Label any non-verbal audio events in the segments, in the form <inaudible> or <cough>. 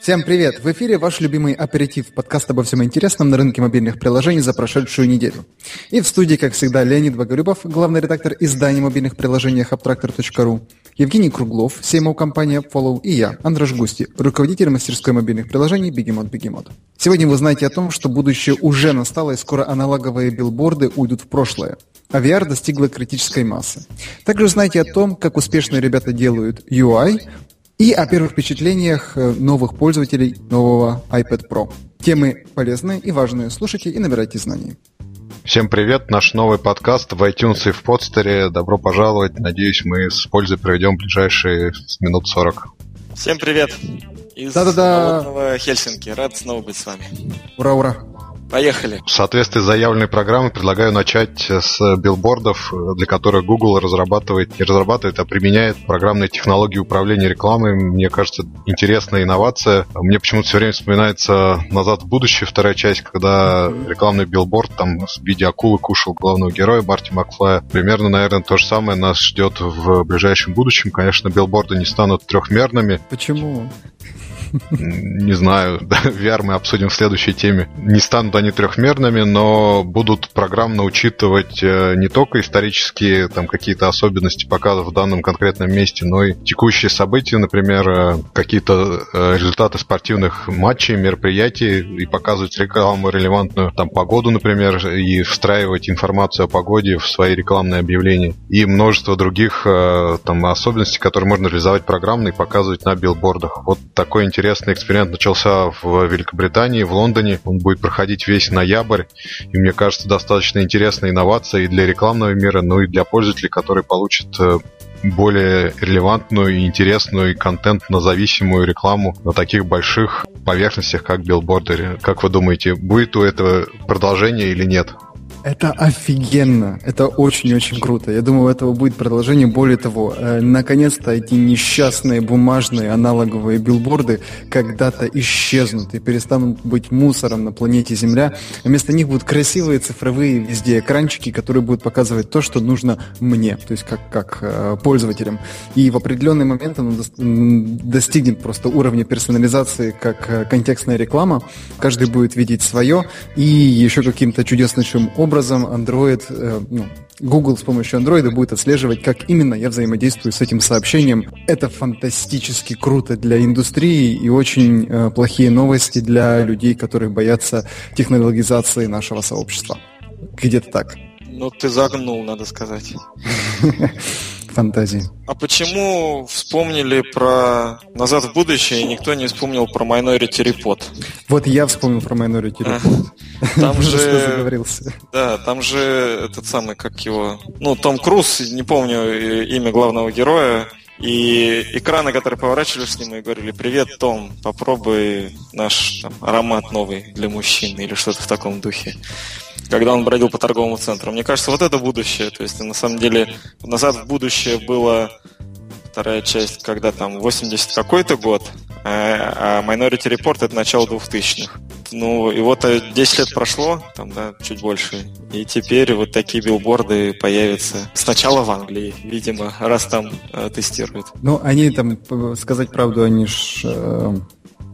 Всем привет! В эфире ваш любимый аперитив, подкаст обо всем интересном на рынке мобильных приложений за прошедшую неделю. И в студии, как всегда, Леонид Богорюбов, главный редактор издания мобильных приложений Abtractor.ru, Евгений Круглов, CMO компания Follow и я, Андрей Густи, руководитель мастерской мобильных приложений Бегемот Бегемот. Сегодня вы знаете о том, что будущее уже настало и скоро аналоговые билборды уйдут в прошлое. А VR достигла критической массы. Также узнаете о том, как успешно ребята делают UI, и о первых впечатлениях э, новых пользователей нового iPad Pro. Темы полезные и важные. Слушайте и набирайте знаний. Всем привет, наш новый подкаст в iTunes и в Podster е. Добро пожаловать. Надеюсь, мы с пользой проведем ближайшие минут 40. Всем привет из Да-да-да. Хельсинки. Рад снова быть с вами. Ура, ура. Поехали. В соответствии с заявленной программой предлагаю начать с билбордов, для которых Google разрабатывает, не разрабатывает, а применяет программные технологии управления рекламой. Мне кажется, интересная инновация. Мне почему-то все время вспоминается «Назад в будущее» вторая часть, когда рекламный билборд там в виде акулы кушал главного героя Марти Макфлая. Примерно, наверное, то же самое нас ждет в ближайшем будущем. Конечно, билборды не станут трехмерными. Почему? Не знаю, <laughs> VR мы обсудим в следующей теме. Не станут они трехмерными, но будут программно учитывать э, не только исторические там какие-то особенности показов в данном конкретном месте, но и текущие события, например, э, какие-то э, результаты спортивных матчей, мероприятий и показывать рекламу релевантную, там погоду, например, и встраивать информацию о погоде в свои рекламные объявления и множество других там особенностей, которые можно реализовать программно и показывать на билбордах. Вот такой интересный интересный эксперимент начался в Великобритании, в Лондоне. Он будет проходить весь ноябрь. И мне кажется, достаточно интересная инновация и для рекламного мира, ну и для пользователей, которые получат э, более релевантную и интересную и контентно-зависимую рекламу на таких больших поверхностях, как билборды. Как вы думаете, будет у этого продолжение или нет? Это офигенно. Это очень-очень круто. Я думаю, у этого будет продолжение. Более того, э, наконец-то эти несчастные бумажные аналоговые билборды когда-то исчезнут и перестанут быть мусором на планете Земля. вместо них будут красивые цифровые везде экранчики, которые будут показывать то, что нужно мне, то есть как, как э, пользователям. И в определенный момент оно достигнет просто уровня персонализации, как э, контекстная реклама. Каждый будет видеть свое и еще каким-то чудесным образом образом Android, э, ну, Google с помощью Android будет отслеживать, как именно я взаимодействую с этим сообщением. Это фантастически круто для индустрии и очень э, плохие новости для людей, которые боятся технологизации нашего сообщества. Где-то так. Ну, ты загнул, надо сказать. <laughs> фантазии. А почему вспомнили про «Назад в будущее» и никто не вспомнил про Minority Report? Вот я вспомнил про Minority Report. Там <laughs> же... заговорился. Да, там же этот самый, как его... Ну, Том Круз, не помню имя главного героя, и экраны, которые поворачивались с ним и говорили, привет, Том, попробуй наш там, аромат новый для мужчин или что-то в таком духе когда он бродил по торговому центру. Мне кажется, вот это будущее. То есть, на самом деле, назад в будущее было вторая часть, когда там 80 какой-то год, а, а Minority Report это начало 2000-х. Ну, и вот 10 лет прошло, там, да, чуть больше, и теперь вот такие билборды появятся сначала в Англии, видимо, раз там э, тестируют. Ну, они там, сказать правду, они ж э,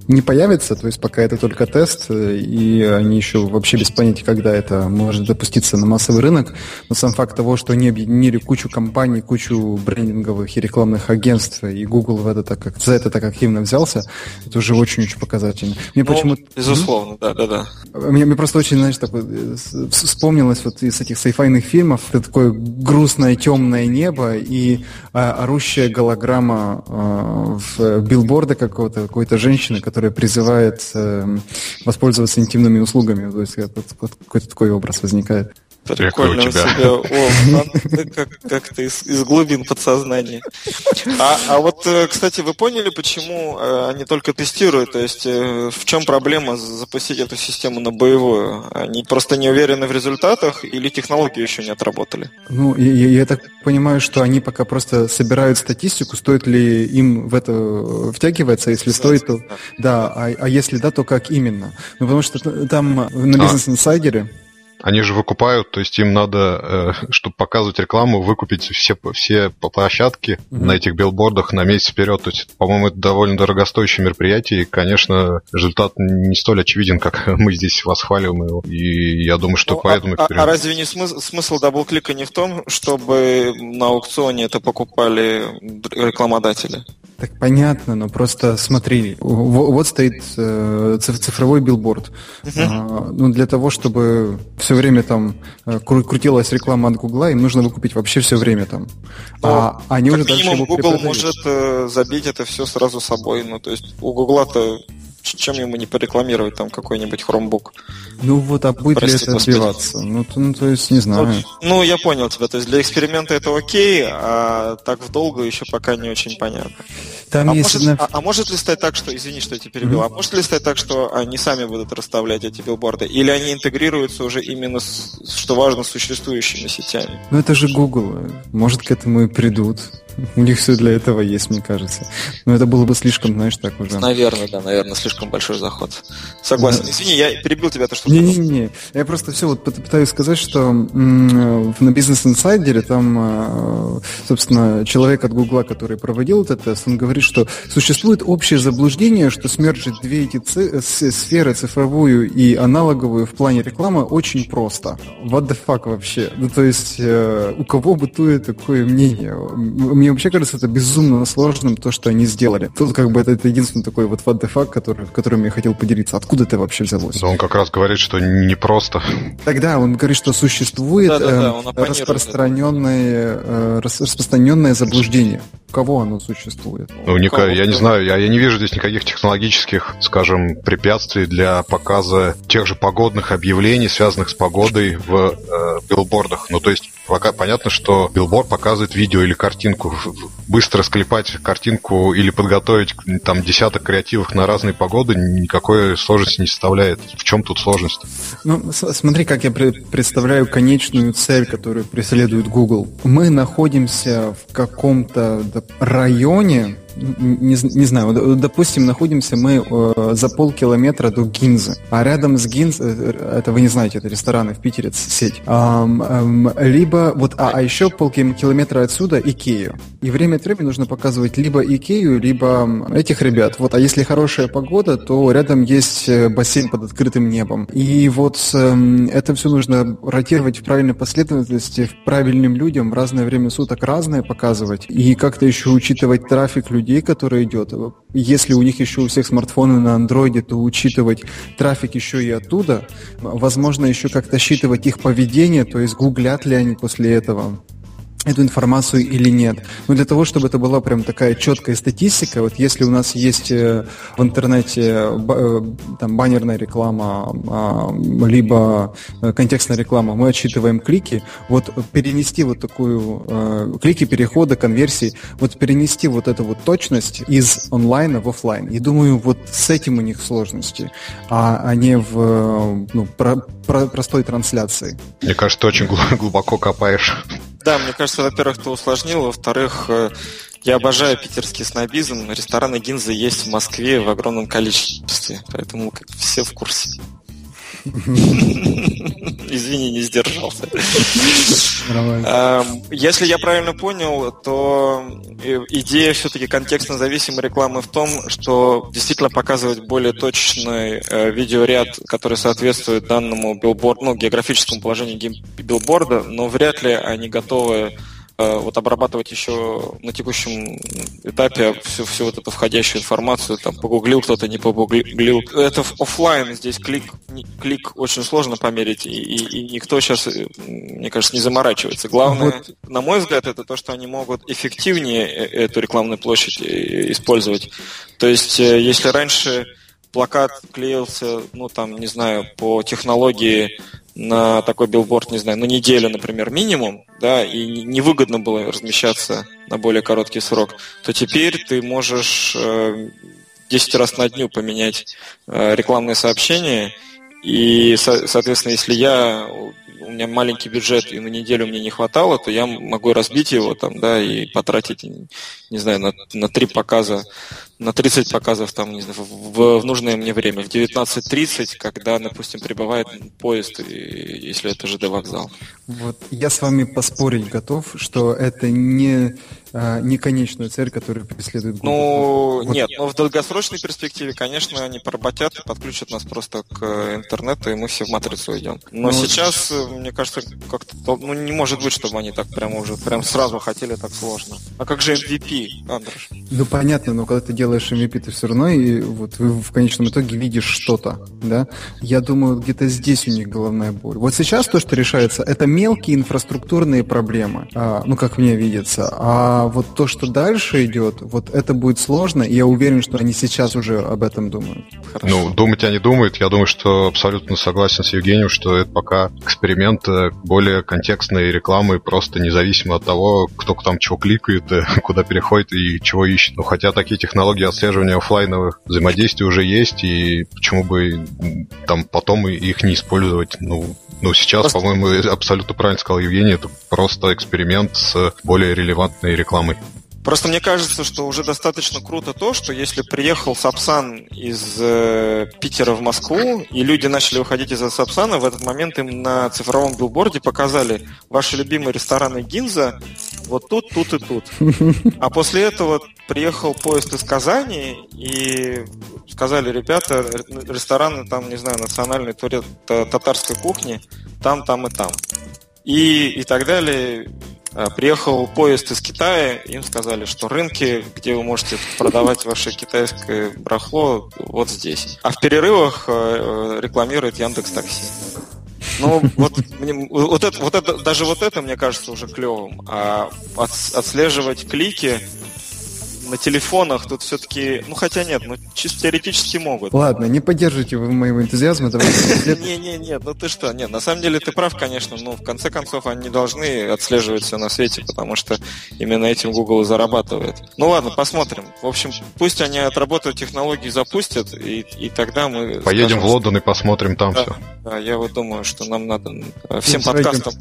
не появится, то есть пока это только тест, и они еще вообще без понятия, когда это может допуститься на массовый рынок. Но сам факт того, что они объединили кучу компаний, кучу брендинговых и рекламных агентств, и Google в это так, как, за это так активно взялся, это уже очень-очень показательно. Мне ну, почему Безусловно, да-да-да. Мне, мне просто очень, знаешь, такое, э, вспомнилось вот из этих сайфайных фильмов, это такое грустное темное небо и а, орущая голограмма а, в билборда какого-то, какой-то женщины, которая призывает э, воспользоваться интимными услугами. То есть какой-то такой образ возникает. Прикольно у тебя. О, как, как-то из, из глубин подсознания. А, а вот, э, кстати, вы поняли, почему э, они только тестируют? То есть э, в чем проблема запустить эту систему на боевую? Они просто не уверены в результатах или технологии еще не отработали? Ну, я, я так понимаю, что они пока просто собирают статистику, стоит ли им в это втягиваться, если стоит, то да, а, а если да, то как именно? Ну, потому что там на бизнес-инсайдере Они же выкупают, то есть им надо, э, чтобы показывать рекламу, выкупить все, все площадки mm-hmm. на этих билбордах на месяц вперед. То есть, по-моему, это довольно дорогостоящее мероприятие, и, конечно, результат не столь очевиден, как <laughs> мы здесь восхваливаем его. И я думаю, что ну, поэтому... А, а разве не смысл, смысл даблклика не в том, чтобы на аукционе это покупали рекламодатели? Так понятно, но просто смотри, вот стоит э, цифровой билборд. Uh-huh. ну, для того, чтобы все время там э, крутилась реклама от Гугла, им нужно выкупить вообще все время там. Но, а они уже дальше его Google может э, забить это все сразу собой. Ну, то есть у Гугла-то чем ему не порекламировать там какой-нибудь Chromebook? Ну вот, а будет Прости, ли это отбиваться? Ну, то, ну, то есть, не знаю. Вот, ну, я понял тебя. То есть для эксперимента это окей, а так в долгу еще пока не очень понятно. Там а, есть может, а, а может ли стать так, что, извини, что я тебя перебил, mm-hmm. а может ли стать так, что они сами будут расставлять эти билборды? Или они интегрируются уже именно, с, что важно, с существующими сетями? Ну это же Google. Может к этому и придут. У них все для этого есть, мне кажется. Но это было бы слишком, знаешь, так уже. Наверное, да, наверное, слишком большой заход. Согласен. Да. Извини, я перебил тебя, то что Не-не-не, я просто все вот пытаюсь сказать, что на бизнес инсайдере там, а, собственно, человек от Гугла, который проводил этот тест, он говорит, что существует общее заблуждение, что смерджить две эти сферы, цифровую и аналоговую в плане рекламы, очень просто. What the fuck вообще? Ну, то есть, э, у кого бытует такое мнение? Мне вообще кажется это безумно сложным, то, что они сделали. Тут как бы это, это единственный такой вот what the fuck, который, которым я хотел поделиться. Откуда это вообще взялось? Да он как раз говорит, что не просто. Тогда он говорит, что существует да, да, да, э, распространенное, э, распространенное заблуждение. Кого оно существует? Ну, не, я не знаю, я, я не вижу здесь никаких технологических, скажем, препятствий для показа тех же погодных объявлений, связанных с погодой в э, билбордах. Ну, то есть пока понятно, что билборд показывает видео или картинку. Быстро склепать картинку или подготовить там десяток креативов на разные погоды никакой сложности не составляет. В чем тут сложность? Ну, смотри, как я представляю конечную цель, которую преследует Google. Мы находимся в каком-то районе, не, не знаю, допустим, находимся мы э, за полкилометра до Гинзы, а рядом с Гинз, э, это вы не знаете, это рестораны в Питере, сеть, эм, эм, либо вот, а, а еще полкилометра отсюда Икею. И время от времени нужно показывать либо Икею, либо этих ребят. Вот, а если хорошая погода, то рядом есть э, бассейн под открытым небом. И вот э, это все нужно ротировать в правильной последовательности, правильным людям в разное время суток разное показывать. И как-то еще учитывать трафик людей людей, который идет. Если у них еще у всех смартфоны на андроиде, то учитывать трафик еще и оттуда. Возможно, еще как-то считывать их поведение, то есть гуглят ли они после этого эту информацию или нет. Но для того, чтобы это была прям такая четкая статистика, вот если у нас есть э, в интернете э, там баннерная реклама, а, либо э, контекстная реклама, мы отсчитываем клики, вот перенести вот такую клики, перехода, конверсии, вот перенести вот эту вот точность из онлайна в офлайн. И думаю, вот с этим у них сложности, а, а не в ну, про, про, простой трансляции. Мне кажется, ты очень глубоко копаешь. Да, мне кажется, во-первых, ты усложнил, во-вторых, э, я обожаю питерский снобизм. Рестораны Гинзы есть в Москве в огромном количестве, поэтому все в курсе. Извини, не сдержался. Если я правильно понял, то э, идея все-таки контекстно зависимой рекламы в том, что действительно показывать более точный э, видеоряд, который соответствует данному билборду, ну, географическому положению билборда, но вряд ли они готовы вот обрабатывать еще на текущем этапе всю, всю вот эту входящую информацию, там, погуглил кто-то, не погуглил. Это офлайн здесь клик, клик очень сложно померить, и, и, и никто сейчас, э, мне кажется, не заморачивается. Главное, вот. на мой взгляд, это то, что они могут эффективнее э, эту рекламную площадь использовать. То есть, если раньше плакат клеился, ну, там, не знаю, по технологии на такой билборд, не знаю, на неделю, например, минимум, да, и невыгодно было размещаться на более короткий срок, то теперь ты можешь э, 10 раз на дню поменять э, рекламные сообщения, и, соответственно, если я у меня маленький бюджет и на неделю мне не хватало, то я могу разбить его там, да, и потратить, не знаю, на, на три показа на 30 показов там, не знаю, в, в нужное мне время, в 19.30, когда, допустим, прибывает поезд, если это ЖД вокзал. Вот я с вами поспорить готов, что это не а, не конечную цель, которую преследует Google. Ну, вот. нет, но в долгосрочной перспективе, конечно, они поработят и подключат нас просто к интернету, и мы все в матрицу идем. Но ну, сейчас, мне кажется, как-то ну, не может быть, чтобы они так прямо уже прям сразу хотели так сложно. А как же MVP, Андрюш? Ну, понятно, но когда ты делаешь MVP, ты все равно и вот в конечном итоге видишь что-то, да? Я думаю, где-то здесь у них головная боль. Вот сейчас то, что решается, это мелкие инфраструктурные проблемы, а, ну, как мне видится, а вот то, что дальше идет, вот это будет сложно, и я уверен, что они сейчас уже об этом думают. Хорошо. Ну, думать они думают. Я думаю, что абсолютно согласен с Евгением, что это пока эксперимент более контекстной рекламы, просто независимо от того, кто там чего кликает, <laughs> куда переходит и чего ищет. Ну, хотя такие технологии отслеживания офлайновых взаимодействий уже есть, и почему бы там потом их не использовать? Ну, ну сейчас, просто... по-моему, абсолютно правильно сказал Евгений, это просто эксперимент с более релевантной рекламой. Просто мне кажется, что уже достаточно круто то, что если приехал Сапсан из э, Питера в Москву, и люди начали выходить из Сапсана, в этот момент им на цифровом билборде показали ваши любимые рестораны Гинза вот тут, тут и тут. <laughs> А после этого приехал поезд из Казани, и сказали, ребята, рестораны там, не знаю, национальной татарской кухни, там, там и там. И, и так далее. Э, приехал поезд из Китая, им сказали, что рынки, где вы можете продавать ваше китайское барахло, вот здесь. А в перерывах э, рекламирует Яндекс Такси. Ну, вот, мне, вот, это, вот это, даже вот это, мне кажется, уже клевым. А от, отслеживать клики на телефонах тут все-таки, ну хотя нет, ну чисто теоретически могут. Ладно, не поддержите вы моего энтузиазма. Не-не-не, <laughs> ну ты что, нет, на самом деле ты прав, конечно, но в конце концов они не должны отслеживать все на свете, потому что именно этим Google и зарабатывает. Ну ладно, посмотрим. В общем, пусть они отработают технологии, запустят, и, и тогда мы... Поедем скажем, в Лондон и посмотрим там да, все. Да, я вот думаю, что нам надо э, всем подкастам...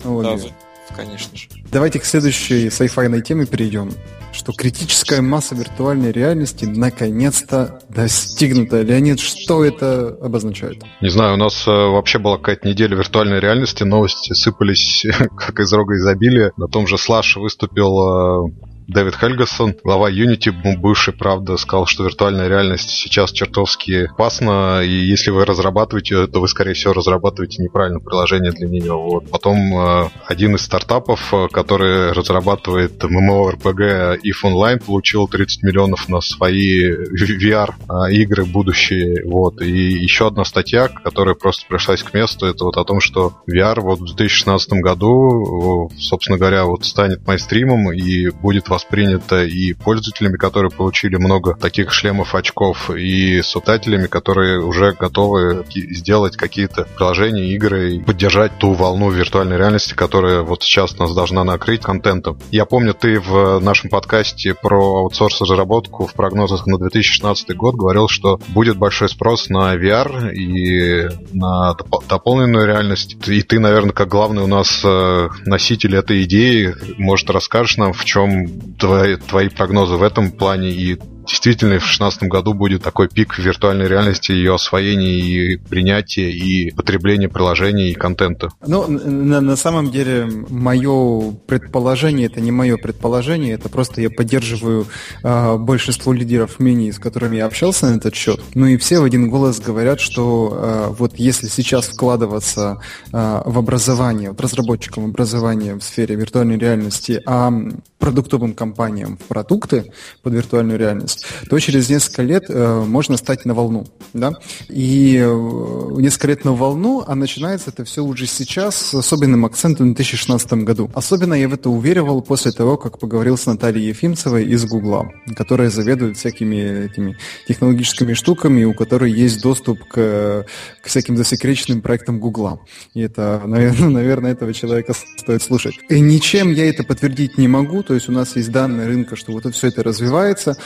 Конечно же. Давайте к следующей sci-fi теме перейдем что критическая масса виртуальной реальности наконец-то достигнута. Леонид, что это обозначает? Не знаю, у нас э, вообще была какая-то неделя виртуальной реальности, новости сыпались <laughs> как из рога изобилия. На том же Слаш выступил э, Дэвид Хельгасон, глава Unity, бывший, правда, сказал, что виртуальная реальность сейчас чертовски опасна, и если вы разрабатываете, то вы, скорее всего, разрабатываете неправильное приложение для нее. Вот. Потом э, один из стартапов, э, который разрабатывает MMORPG if Online, получил 30 миллионов на свои VR-игры будущие. Вот. И еще одна статья, которая просто пришлась к месту, это вот о том, что VR вот в 2016 году, собственно говоря, вот станет майстримом и будет воспринято и пользователями, которые получили много таких шлемов, очков, и субтателями, которые уже готовы сделать какие-то приложения, игры и поддержать ту волну виртуальной реальности, которая вот сейчас нас должна накрыть контентом. Я помню, ты в нашем подкасте про аутсорс разработку в прогнозах на 2016 год говорил, что будет большой спрос на VR и на дополненную реальность. И ты, наверное, как главный у нас э, носитель этой идеи, может, расскажешь нам, в чем твои, твои прогнозы в этом плане и действительно в 2016 году будет такой пик виртуальной реальности, ее освоения и принятия, и потребления приложений и контента? Ну, на, на самом деле, мое предположение, это не мое предположение, это просто я поддерживаю э, большинство лидеров мнений, с которыми я общался на этот счет. Ну и все в один голос говорят, что э, вот если сейчас вкладываться э, в образование, в разработчикам образования в сфере виртуальной реальности, а продуктовым компаниям в продукты под виртуальную реальность, есть, то через несколько лет э, можно стать на волну. Да? И э, несколько лет на волну, а начинается это все уже сейчас с особенным акцентом в 2016 году. Особенно я в это уверовал после того, как поговорил с Натальей Ефимцевой из Гугла, которая заведует всякими этими технологическими штуками, у которой есть доступ к, к всяким засекреченным проектам Гугла. И это, <laughs> наверное, наверное, этого человека стоит слушать. И ничем я это подтвердить не могу, то есть у нас есть данные рынка, что вот это все это развивается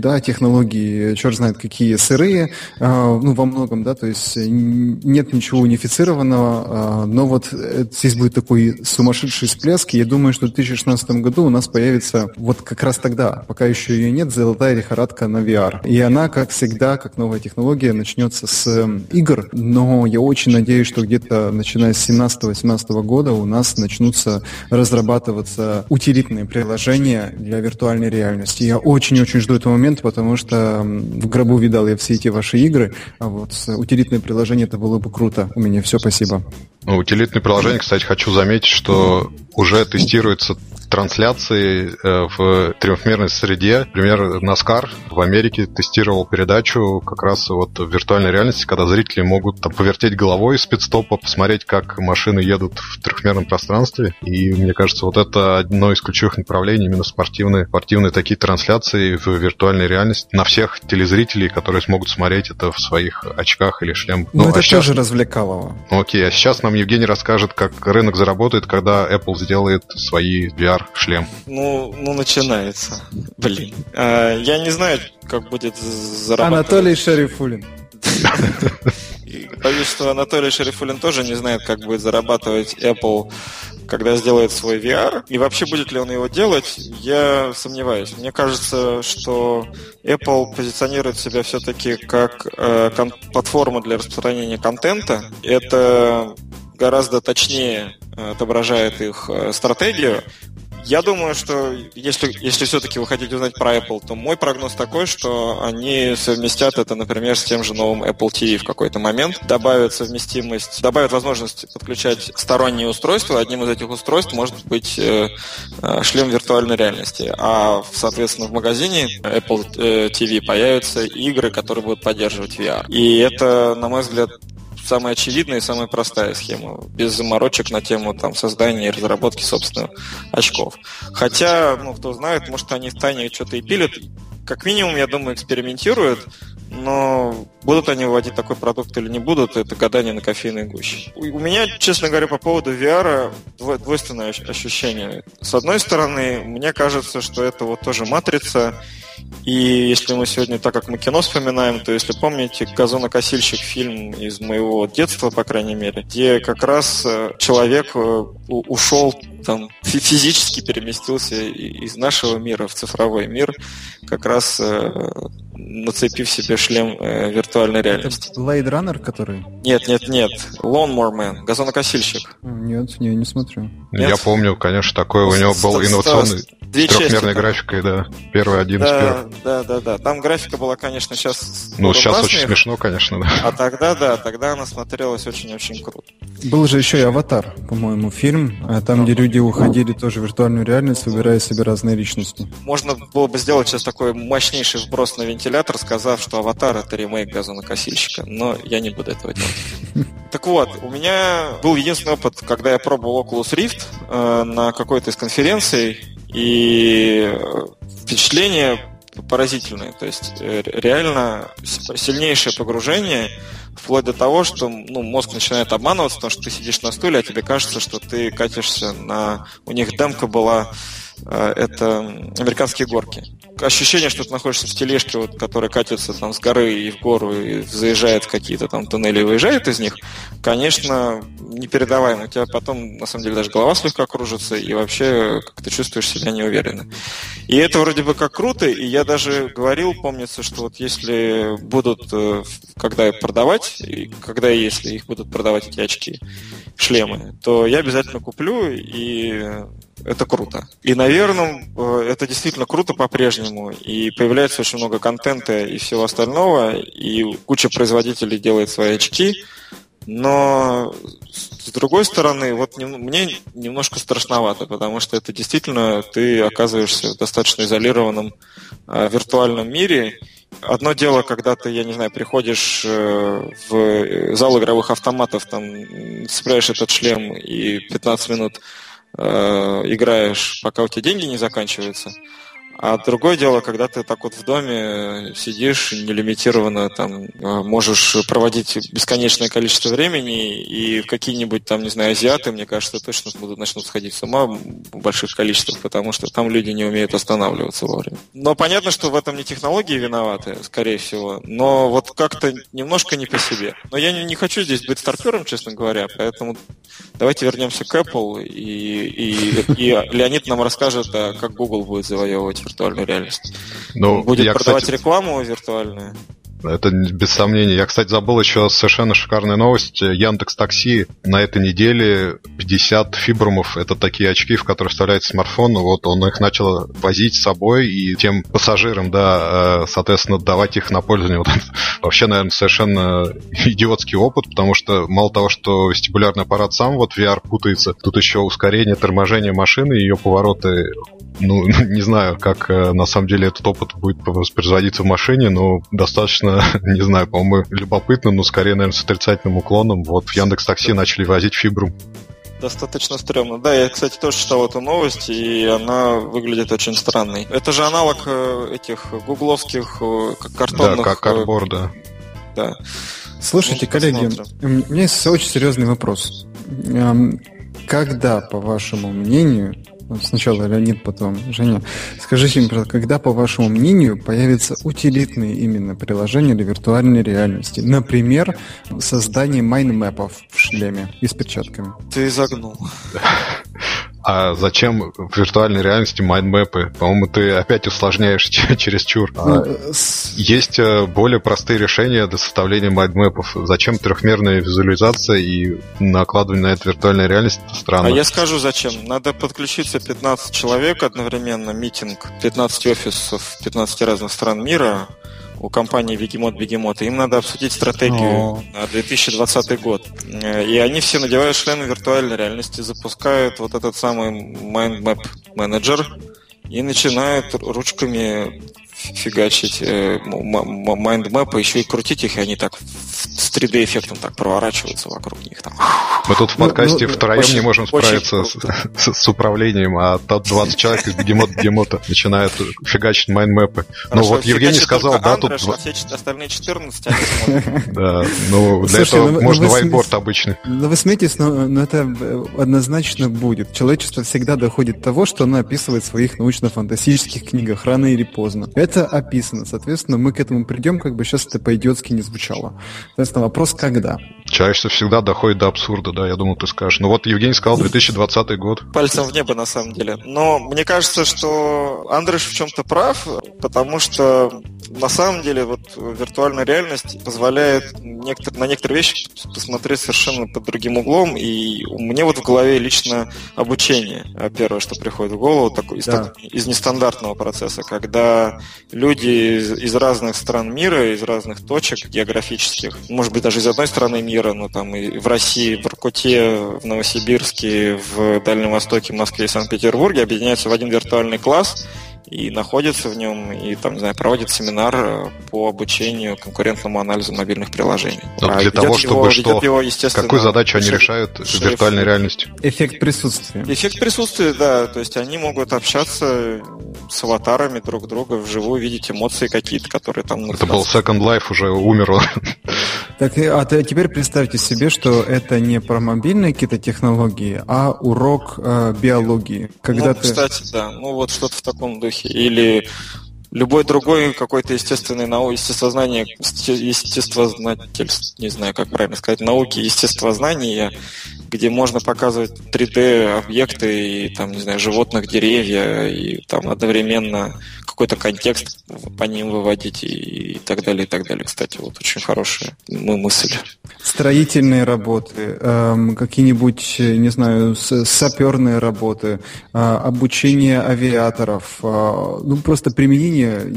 да, технологии, черт знает какие, сырые, а, ну, во многом, да, то есть нет ничего унифицированного, а, но вот здесь будет такой сумасшедший всплеск, я думаю, что в 2016 году у нас появится вот как раз тогда, пока еще ее нет, золотая лихорадка на VR. И она, как всегда, как новая технология, начнется с игр, но я очень надеюсь, что где-то начиная с 17-18 года у нас начнутся разрабатываться утилитные приложения для виртуальной реальности. Я очень-очень жду этого момента, потому что в гробу видал я все эти ваши игры, а вот утилитные приложения это было бы круто. У меня все, спасибо. Ну, утилитные приложения, кстати, хочу заметить, что уже тестируется трансляции э, в трехмерной среде. Например, NASCAR в Америке тестировал передачу как раз вот в виртуальной реальности, когда зрители могут там, повертеть головой с пидстопа, посмотреть, как машины едут в трехмерном пространстве. И мне кажется, вот это одно из ключевых направлений именно спортивные, спортивные такие трансляции в виртуальной реальности на всех телезрителей, которые смогут смотреть это в своих очках или шлем. Ну, это а сейчас... тоже развлекалово. Окей, а сейчас нам Евгений расскажет, как рынок заработает, когда Apple сделает свои VR шлем? Ну, ну начинается. Блин. А, я не знаю, как будет зарабатывать. Анатолий Шарифулин. Боюсь, что Анатолий Шарифулин тоже не знает, как будет зарабатывать Apple, когда сделает свой VR. И вообще, будет ли он его делать, я сомневаюсь. Мне кажется, что Apple позиционирует себя все-таки как э, платформа для распространения контента. Это гораздо точнее э, отображает их э, стратегию. Я думаю, что если, если все-таки вы хотите узнать про Apple, то мой прогноз такой, что они совместят это, например, с тем же новым Apple TV в какой-то момент, добавят совместимость, добавят возможность подключать сторонние устройства. Одним из этих устройств может быть э, э шлем виртуальной реальности. А, соответственно, в магазине Apple TV э, появятся игры, которые будут поддерживать VR. И это, на мой взгляд, самая очевидная и самая простая схема, без заморочек на тему там, создания и разработки собственных очков. Хотя, ну, кто знает, может, они в тайне что-то и пилят. Как минимум, я думаю, экспериментируют, но будут они выводить такой продукт или не будут, это гадание на кофейной гуще. У меня, честно говоря, по поводу VR двойственное ощущение. С одной стороны, мне кажется, что это вот тоже матрица, и если мы сегодня, так как мы кино вспоминаем, то если помните, «Газонокосильщик» фильм из моего детства, по крайней мере, где как раз э, человек э, ушел там физически переместился из нашего мира в цифровой мир, как раз э, нацепив себе шлем виртуальной реальности. Это Blade Runner, который? Нет, нет, нет. Lawnmower Man, газонокосильщик. Нет, не, не смотрю. Нет? Я помню, конечно, такой у него был инновационный Две трехмерной графикой, да. Первый один да, из первых. Да, да, да. Там графика была, конечно, сейчас... Ну, сейчас очень смешно, конечно, да. А тогда, да, тогда она смотрелась очень-очень круто. Был же еще и «Аватар», по-моему, фильм, а там, где люди уходили тоже в виртуальную реальность, выбирая себе разные личности. Можно было бы сделать сейчас такой мощнейший вброс на вентилятор, сказав, что «Аватар» — это ремейк «Газонокосильщика», но я не буду этого делать. <laughs> Так вот, у меня был единственный опыт, когда я пробовал Oculus Rift э, на какой-то из конференций, и э, впечатление поразительное. То есть э, реально сильнейшее погружение, вплоть до того, что ну, мозг начинает обманываться, потому что ты сидишь на стуле, а тебе кажется, что ты катишься на... У них демка была Э, это американские горки. Ощущение, что ты находишься в тележке, вот, которая катится там с горы и в гору, и заезжает в какие-то там туннели и выезжает из них, конечно, непередаваемо. У тебя потом, на самом деле, даже голова слегка кружится, и вообще как ты чувствуешь себя неуверенно. И это вроде бы как круто, и я даже говорил, помнится, что вот если будут, э, когда продавать, и когда и если их будут продавать эти очки, шлемы, то я обязательно куплю, и это круто. И, наверное, э, это действительно круто по-прежнему, и появляется очень много контента и всего остального, и куча производителей делает свои очки, но с другой стороны, вот мне немножко страшновато, потому что это действительно ты оказываешься в достаточно изолированном э, виртуальном мире. Одно дело, когда ты, я не знаю, приходишь э, в зал игровых автоматов, там цепляешь этот шлем и 15 минут э, играешь, пока у тебя деньги не заканчиваются. А другое дело, когда ты так вот в доме сидишь, нелимитированно там можешь проводить бесконечное количество времени, и какие-нибудь там, не знаю, азиаты, мне кажется, точно будут начнут сходить с ума в больших количествах, потому что там люди не умеют останавливаться вовремя. Но понятно, что в этом не технологии виноваты, скорее всего, но вот как-то немножко не по себе. Но я не, не хочу здесь быть старпером, честно говоря, поэтому давайте вернемся к Apple, и, и, и Леонид нам расскажет, а как Google будет завоевывать виртуальную реальность. Ну, будет я, продавать кстати... рекламу виртуальную. Это без сомнения. Я, кстати, забыл еще совершенно шикарная новость. Яндекс Такси на этой неделе 50 фибрумов. Это такие очки, в которые вставляется смартфон. Вот он их начал возить с собой и тем пассажирам, да, э, соответственно, давать их на пользование. Вот вообще, наверное, совершенно идиотский опыт, потому что мало того, что вестибулярный аппарат сам вот VR путается, тут еще ускорение, торможение машины, ее повороты ну, <laughs> не знаю, как э, на самом деле этот опыт будет воспроизводиться в машине, но достаточно, <laughs> не знаю, по-моему, любопытно, но скорее, наверное, с отрицательным уклоном. Вот в Яндекс Такси начали возить фибру достаточно стрёмно. Да, я, кстати, тоже читал эту новость, и она выглядит очень странной. Это же аналог э, этих гугловских э, картонных... Да, как картборда. Да. Слушайте, коллеги, у меня есть очень серьезный вопрос. Эм, когда, по вашему мнению, Сначала Леонид, потом Женя. Скажите мне, когда, по вашему мнению, появятся утилитные именно приложения для виртуальной реальности? Например, создание майнмэпов в шлеме и с перчатками. Ты загнул. <laughs> А зачем в виртуальной реальности майндмэпы? По-моему, ты опять усложняешь <laughs> через чур. А ну, есть э, более простые решения для составления майндмэпов. Зачем трехмерная визуализация и накладывание на это виртуальной реальность? Это странно. А я скажу зачем. Надо подключиться 15 человек одновременно, митинг, 15 офисов 15 разных стран мира, у компании Вегемот Бегемот. Им надо обсудить стратегию на 2020 год. И они все надевают шлемы виртуальной реальности, запускают вот этот самый Mind Map Manager и начинают ручками фигачить э, майндмэпы, еще и крутить их, и они так с 3D-эффектом так проворачиваются вокруг них. Там. Мы тут в ну, подкасте ну, втроем очень, не можем справиться с, с, с управлением, а тот 20 человек из бегемот бегемота начинают фигачить майндмэпы. Ну вот Евгений сказал, да, тут... А все остальные 14 <laughs> Да, ну для этого ну, можно вайборд обычный. Ну вы смеетесь, но это однозначно будет. Человечество всегда доходит до того, что оно описывает в своих научно-фантастических книгах рано или поздно. Это описано. Соответственно, мы к этому придем, как бы сейчас это по-идиотски не звучало. Соответственно, вопрос когда. Человечество всегда доходит до абсурда, да, я думаю, ты скажешь. Ну вот Евгений сказал 2020 год. Пальцем в небо, на самом деле. Но мне кажется, что Андреш в чем-то прав, потому что на самом деле вот виртуальная реальность позволяет некотор, на некоторые вещи посмотреть совершенно под другим углом. И мне вот в голове лично обучение. Первое, что приходит в голову, такой, из, да. так, из нестандартного процесса, когда люди из, из разных стран мира, из разных точек географических, может быть, даже из одной страны мира, но там и в России, в Иркуте, в Новосибирске, в Дальнем Востоке, Москве и Санкт-Петербурге объединяются в один виртуальный класс – и находится в нем, и там, не знаю, проводит семинар э, по обучению конкурентному анализу мобильных приложений. Но а для того, чтобы его, что? Его, Какую задачу они решают в виртуальной реальности? Эффект присутствия. Эффект присутствия, да. То есть они могут общаться с аватарами друг друга вживую, видеть эмоции какие-то, которые там... Это был Second Life, уже умер. Так, а теперь представьте себе, что это не про мобильные какие-то технологии, а урок э, биологии. Когда ну, ты... кстати, да. Ну, вот что-то в таком духе. Или любой другой какой-то естественный наук, естествознание, естествознательство, не знаю, как правильно сказать, науки естествознания, где можно показывать 3D-объекты и, там, не знаю, животных, деревья, и там одновременно какой-то контекст по ним выводить и, и так далее, и так далее. Кстати, вот очень хорошая мысль. Строительные работы, эм, какие-нибудь, не знаю, саперные работы, э, обучение авиаторов, э, ну просто применение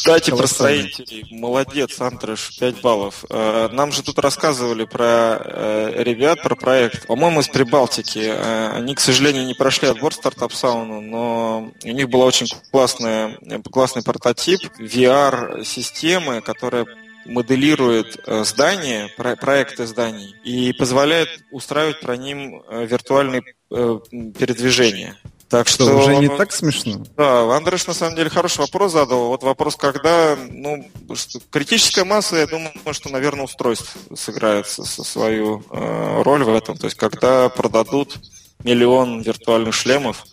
кстати, про строителей. Молодец, Антреш, 5 баллов. Э, нам же тут рассказывали про э, ребят, про проект. По-моему, из Прибалтики. Э, они, к сожалению, не прошли отбор стартап сауну, но у них был очень классный, классный прототип VR-системы, которая моделирует здания, проекты зданий и позволяет устраивать про ним виртуальные передвижения. Так что, что уже не так смешно? Да, Андреш на самом деле хороший вопрос задал. Вот вопрос, когда, ну, критическая масса, я думаю, что, наверное, устройств сыграет свою э, роль в этом. То есть, когда продадут миллион виртуальных шлемов,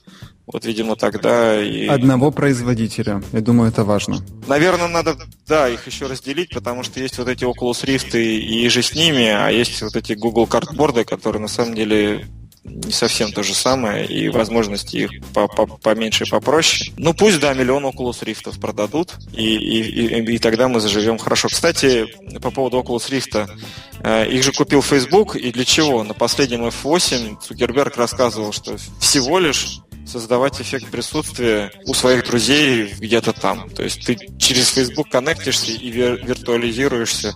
вот, видимо, тогда и... Одного производителя. Я думаю, это важно. Наверное, надо, да, их еще разделить, потому что есть вот эти Oculus Rift и, и же с ними, а есть вот эти Google картборды, которые на самом деле не совсем то же самое, и возможности их поменьше и попроще. Ну, пусть, да, миллион Oculus Rift продадут, и, и, и, и тогда мы заживем хорошо. Кстати, по поводу Oculus Rift, э, их же купил Facebook, и для чего? На последнем F8 Цукерберг рассказывал, что всего лишь создавать эффект присутствия у своих друзей где-то там. То есть ты через Facebook коннектишься и вир- виртуализируешься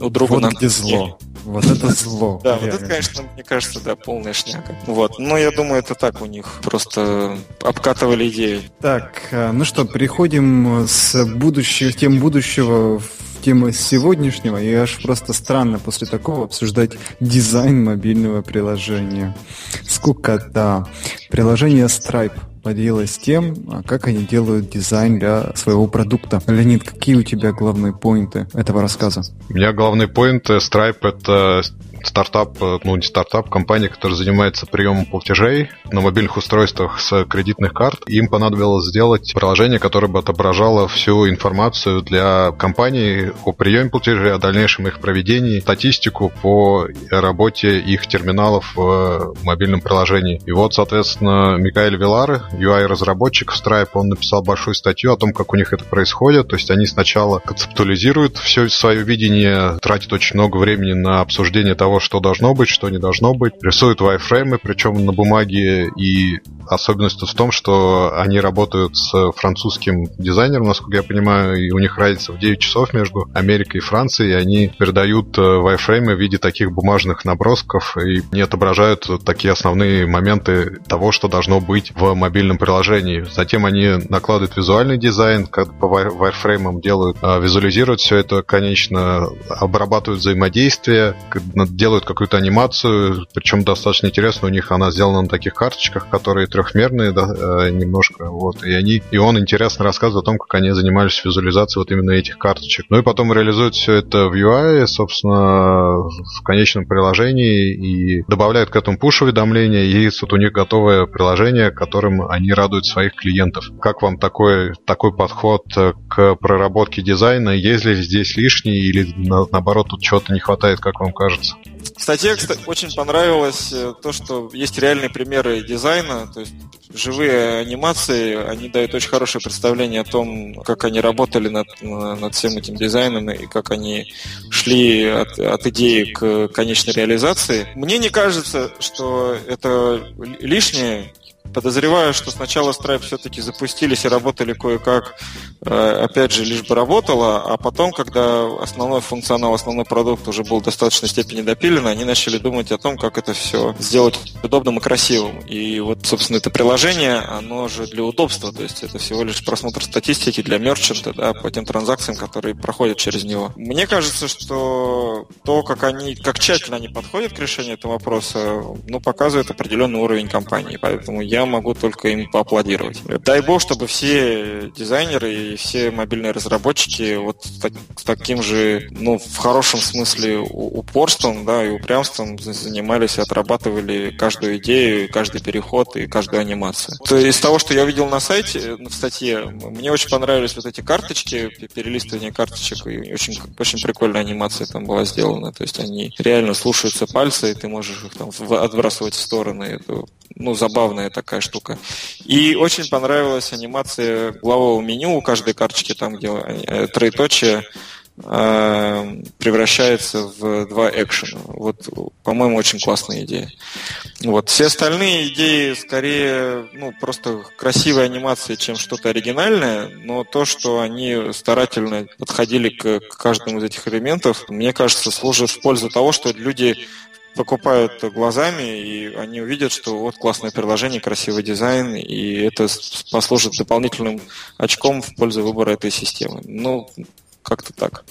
у друга вот на где зло. Вот это зло. <laughs> Да, вот это, конечно, мне кажется, да, полная шняга. Вот. Но я думаю, это так у них. Просто обкатывали идею. Так, э, ну что, переходим с будущего, тем будущего в тему сегодняшнего, и аж просто странно после такого обсуждать дизайн мобильного приложения. Скукота. Приложение Stripe поделилась тем, а как они делают дизайн для своего продукта. Леонид, какие у тебя главные поинты этого рассказа? У меня главные поинты Stripe — это стартап, э, ну не стартап, компания, которая занимается приемом платежей на мобильных устройствах с кредитных карт. Им понадобилось сделать приложение, которое бы отображало всю информацию для компании о приеме платежей, о дальнейшем их проведении, статистику по работе их терминалов в мобильном приложении. И вот, соответственно, Микаэль Вилар, UI-разработчик в Stripe, он написал большую статью о том, как у них это происходит. То есть они сначала концептуализируют все свое видение, тратят очень много времени на обсуждение того, того, что должно быть, что не должно быть. Рисуют вайфреймы, причем на бумаге, и особенность в том, что они работают с французским дизайнером, насколько я понимаю, и у них разница в 9 часов между Америкой и Францией, и они передают вайфреймы в виде таких бумажных набросков и не отображают такие основные моменты того, что должно быть в мобильном приложении. Затем они накладывают визуальный дизайн, как по вайфреймам делают, а, визуализируют все это, конечно, обрабатывают взаимодействие, делают какую-то анимацию, причем достаточно интересно, у них она сделана на таких карточках, которые трехмерные да, э, немножко, вот, и они, и он интересно рассказывает о том, как они занимались визуализацией вот именно этих карточек. Ну и потом реализуют все это в UI, собственно, в конечном приложении и добавляют к этому пуш-уведомления, и вот у них готовое приложение, которым они радуют своих клиентов. Как вам такой, такой подход к проработке дизайна? Есть ли здесь лишний или наоборот тут чего-то не хватает, как вам кажется? Статье, кстати, очень понравилось э, то, что есть реальные примеры дизайна, то есть живые анимации, они дают очень хорошее представление о том, как они работали над, над всем этим дизайном и как они шли от, от идеи к конечной реализации. Мне не кажется, что это лишнее. Подозреваю, что сначала Stripe все-таки запустились и работали кое-как, э, опять же, лишь бы работало, а потом, когда основной функционал, основной продукт уже был в достаточной степени допилен, они начали думать о том, как это все сделать удобным и красивым. И вот, собственно, это приложение, оно же для удобства, то есть это всего лишь просмотр статистики для мерчанта, да, по тем транзакциям, которые проходят через него. Мне кажется, что то, как они, как тщательно они подходят к решению этого вопроса, ну, показывает определенный уровень компании. Поэтому я могу только им поаплодировать. Дай бог, чтобы все дизайнеры и все мобильные разработчики вот с таким же, ну, в хорошем смысле упорством, да, и упрямством занимались отрабатывали каждую идею, каждый переход и каждую анимацию. То из того, что я видел на сайте, в статье, мне очень понравились вот эти карточки, перелистывание карточек, и очень, очень прикольная анимация там была сделана. То есть они реально слушаются пальцы, и ты можешь их там отбрасывать в стороны. Это ну, забавная такая штука. И очень понравилась анимация главового меню у каждой карточки, там, где э, троеточие э, превращается в два экшена. Вот, по-моему, очень классная идея. Вот. Все остальные идеи скорее ну, просто красивые анимации, чем что-то оригинальное, но то, что они старательно подходили к, к каждому из этих элементов, мне кажется, служит в пользу того, что люди покупают глазами, и они увидят, что вот классное приложение, красивый дизайн, и это послужит дополнительным очком в пользу выбора этой системы. Ну, как-то так.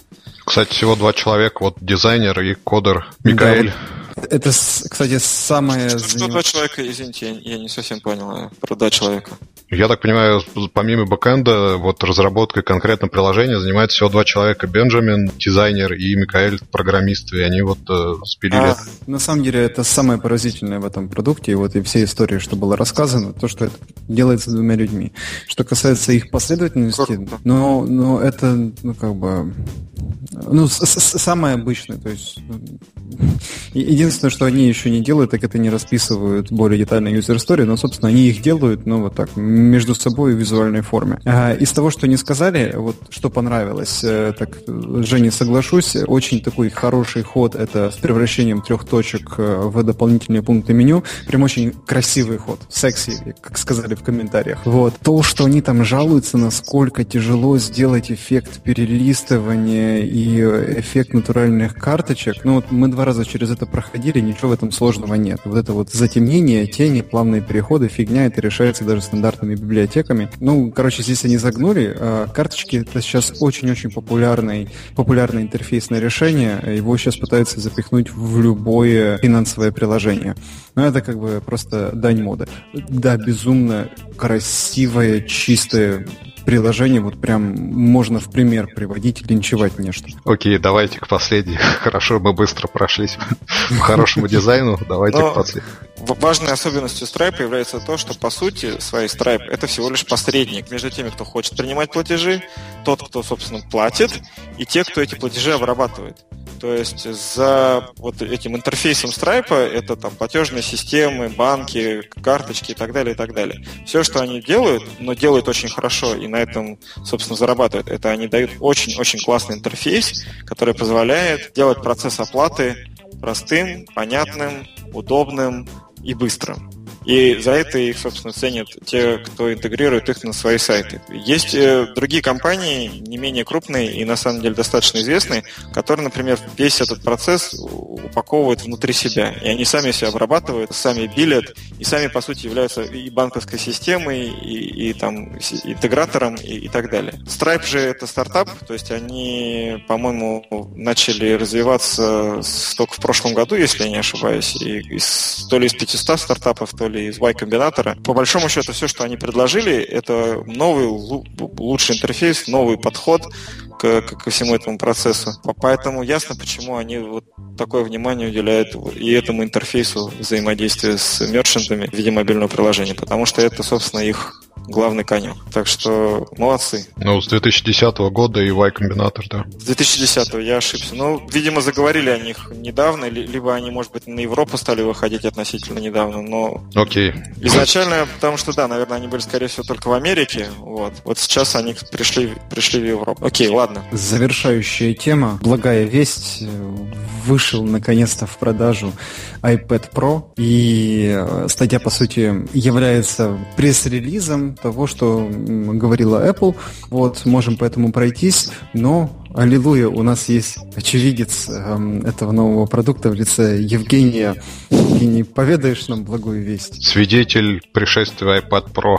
Кстати, всего два человека, вот дизайнер и кодер Микаэль. Это, кстати, самое... Что, что два человека, извините, я, я не совсем понял э, про два человека. Я так понимаю, помимо бэкэнда, вот разработкой конкретно приложения занимается всего два человека. Бенджамин, дизайнер, и Микаэль, программист, и они вот э, спилили. А, на самом деле, это самое поразительное в этом продукте, и вот и все истории, что было рассказано, то, что это делается двумя людьми. Что касается их последовательности, но, но это, ну, как бы, ну, самое обычное, то есть единственное, что они еще не делают, так это не расписывают более детальные story, но, собственно, они их делают, ну, вот так, между собой в визуальной форме. Из того, что не сказали, вот что понравилось, э, так, Жене соглашусь, очень такой хороший ход, это с превращением трех точек э, в дополнительные пункты меню, прям очень красивый ход, секси, как сказали в комментариях. Вот. То, что они там жалуются, насколько тяжело сделать эффект перелистывания и эффект натуральных карточек, ну, вот мы два раза через это проходили, ничего в этом сложного нет. Вот это вот затемнение, тени, плавные переходы, фигня, это решается даже стандартными библиотеками. Ну, короче, здесь они загнули. А, карточки это сейчас очень-очень популярный, популярное интерфейсное решение. Его сейчас пытаются запихнуть в любое финансовое приложение. Но это как бы просто дань моды. Да, безумно красивое, чистое приложение вот прям можно в пример приводить, линчевать нечто. Окей, давайте к последней. <laughs> Хорошо, мы быстро прошлись <laughs> по хорошему дизайну. Давайте к последней. Важной особенностью Stripe является то, что по сути своей Stripe это всего лишь посредник между теми, кто хочет принимать платежи, тот, кто, собственно, платит, и те, кто эти платежи обрабатывает. То есть за вот этим интерфейсом Stripe это там платежные системы, банки, карточки и так далее, и так далее. Все, что они делают, но делают очень хорошо и на этом, собственно, зарабатывают, это они дают очень-очень классный интерфейс, который позволяет делать процесс оплаты простым, понятным, удобным и быстрым. И за это их, собственно, ценят те, кто интегрирует их на свои сайты. Есть э, другие компании, не менее крупные и на самом деле достаточно известные, которые, например, весь этот процесс упаковывают внутри себя. И они сами все обрабатывают, сами билят, и сами, по сути, являются и банковской системой, и, и там интегратором, и, и так далее. Stripe же это стартап, то есть они, по-моему, начали развиваться только в прошлом году, если я не ошибаюсь, и из, то ли из 500 стартапов, то ли из Y-комбинатора. По большому счету, все, что они предложили, это новый, лучший интерфейс, новый подход к, ко всему этому процессу. Поэтому ясно, почему они вот такое внимание уделяют и этому интерфейсу взаимодействия с мерчантами в виде мобильного приложения, потому что это, собственно, их главный конек. Так что молодцы. Ну, с 2010 года и Y-комбинатор, да. С 2010 я ошибся. Ну, видимо, заговорили о них недавно, либо они, может быть, на Европу стали выходить относительно недавно, но... Окей. Изначально, потому что, да, наверное, они были, скорее всего, только в Америке, вот. Вот сейчас они пришли, пришли в Европу. Окей, ладно. Завершающая тема. Благая весть. Вышел, наконец-то, в продажу iPad Pro, и э, статья, по сути, является пресс-релизом того, что говорила Apple. Вот, можем поэтому пройтись, но Аллилуйя, у нас есть очевидец э, этого нового продукта в лице Евгения. Евгений, поведаешь нам благую весть? Свидетель пришествия iPad Pro.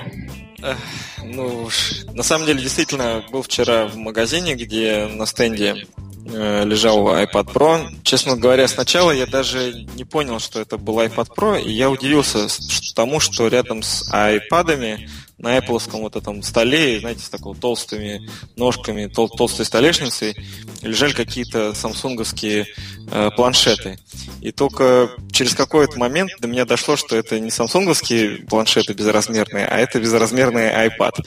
Ну, на самом деле, действительно, был вчера в магазине, где на стенде Э, лежал iPad Pro. Честно говоря, сначала я даже не понял, что это был iPad Pro, и я удивился тому, что рядом с iPad'ами на Apple вот этом столе, знаете, с такой толстыми ножками, тол толстой столешницей, лежали какие-то самсунговские э, планшеты. И только через какой-то момент до меня дошло, что это не самсунговские планшеты безразмерные, а это безразмерный iPad.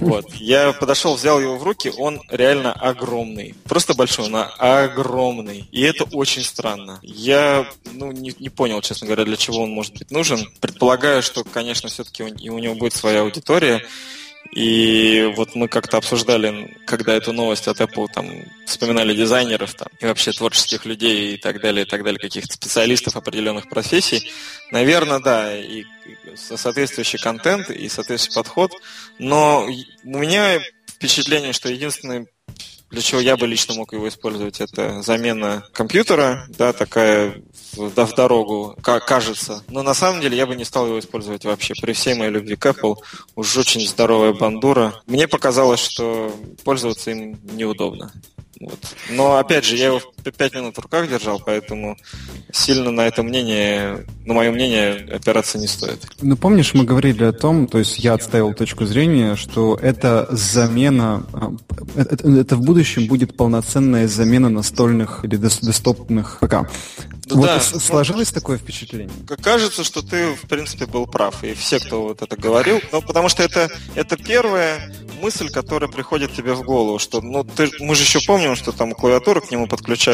Вот. Я подошел, взял его в руки, он реально огромный. Просто большой, но огромный. И это очень странно. Я ну, не, не понял, честно говоря, для чего он может быть нужен. Предполагаю, что, конечно, все-таки у, у него будет своя аудитория. И вот мы как-то обсуждали, когда эту новость от Apple там вспоминали дизайнеров там, и вообще творческих людей и так далее, и так далее, каких-то специалистов определенных профессий. Наверное, да, и соответствующий контент, и соответствующий подход. Но у меня впечатление, что единственный для чего я бы лично мог его использовать, это замена компьютера, да, такая да, в дорогу, кажется. Но на самом деле я бы не стал его использовать вообще. При всей моей любви к Apple уж очень здоровая бандура. Мне показалось, что пользоваться им неудобно. Вот. Но опять же, я его принципе, пять минут в руках держал, поэтому сильно на это мнение, на мое мнение, опираться не стоит. Ну, помнишь, мы говорили о том, то есть я отставил точку зрения, что это замена, это, это в будущем будет полноценная замена настольных или десктопных ПК. Вот да. сложилось такое впечатление? Кажется, что ты, в принципе, был прав. И все, кто вот это говорил. Ну, потому что это, это первое мысль, которая приходит тебе в голову, что ну ты, мы же еще помним, что там клавиатура к нему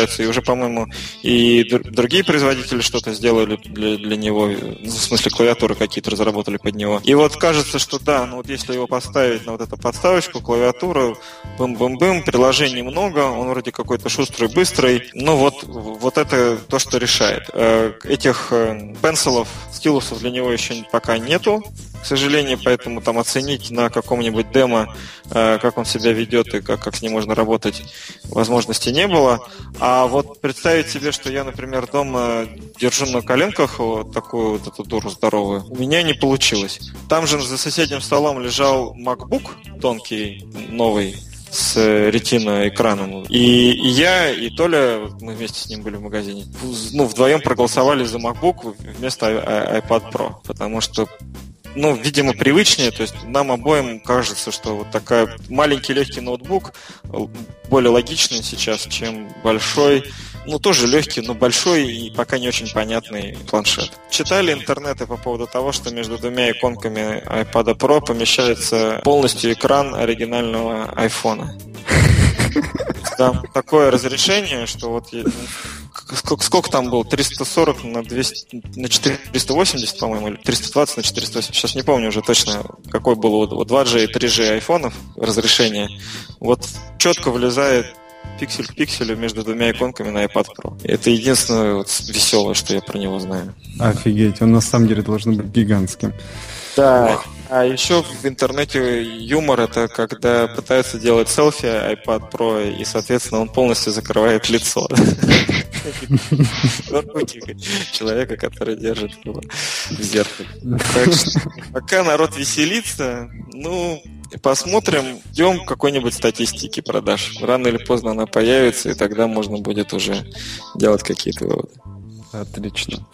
подключается, и уже, по-моему, и другие производители что-то сделали для, для него, в смысле клавиатуры какие-то разработали под него. И вот кажется, что да, ну вот если его поставить на вот эту подставочку, клавиатуру, бым-бым-бым, приложений много, он вроде какой-то шустрый, быстрый, ну вот, вот это то, что решает. Э, этих э, пенсилов, стилусов для него еще пока нету, к сожалению, поэтому там оценить на каком-нибудь демо, э, как он себя ведет и как, как с ним можно работать, возможности не было. А вот представить себе, что я, например, дома держу на коленках вот такую вот эту дуру здоровую, у меня не получилось. Там же за соседним столом лежал MacBook тонкий, новый, с ретино экраном. И, и я, и Толя, мы вместе с ним были в магазине, ну, вдвоем проголосовали за MacBook вместо iPad Pro, потому что ну, видимо, привычнее. То есть нам обоим кажется, что вот такая маленький легкий ноутбук более логичный сейчас, чем большой, ну, тоже легкий, но большой и пока не очень понятный планшет. Читали интернеты по поводу того, что между двумя иконками iPad Pro помещается полностью экран оригинального iPhone. <laughs> Там такое разрешение, что вот сколько, сколько там было? 340 на 200, на 480, по-моему, или 320 на 480. Сейчас не помню уже точно, какой был у 2G и 3G айфонов разрешение. Вот четко влезает пиксель к пикселю между двумя иконками на iPad Pro. Это единственное вот веселое, что я про него знаю. Офигеть, он на самом деле должен быть гигантским. Да, а еще в интернете юмор это когда пытаются делать селфи iPad Pro, и, соответственно, он полностью закрывает лицо. <laughs> Человека, который держит его в зеркале. Так что пока народ веселится, ну, посмотрим, ждем какой-нибудь статистики продаж. Рано или поздно она появится, и тогда можно будет уже делать какие-то выводы. Отлично.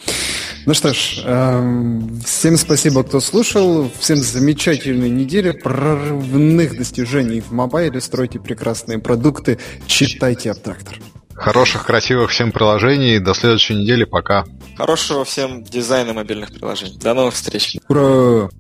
Ну что ж, э, всем спасибо, кто слушал. Всем замечательной недели, прорывных достижений в мобайле. Стройте прекрасные продукты, читайте Абтрактор. Хороших, красивых всем приложений. До следующей недели. Пока. Хорошего всем дизайна мобильных приложений. До новых встреч. Ура!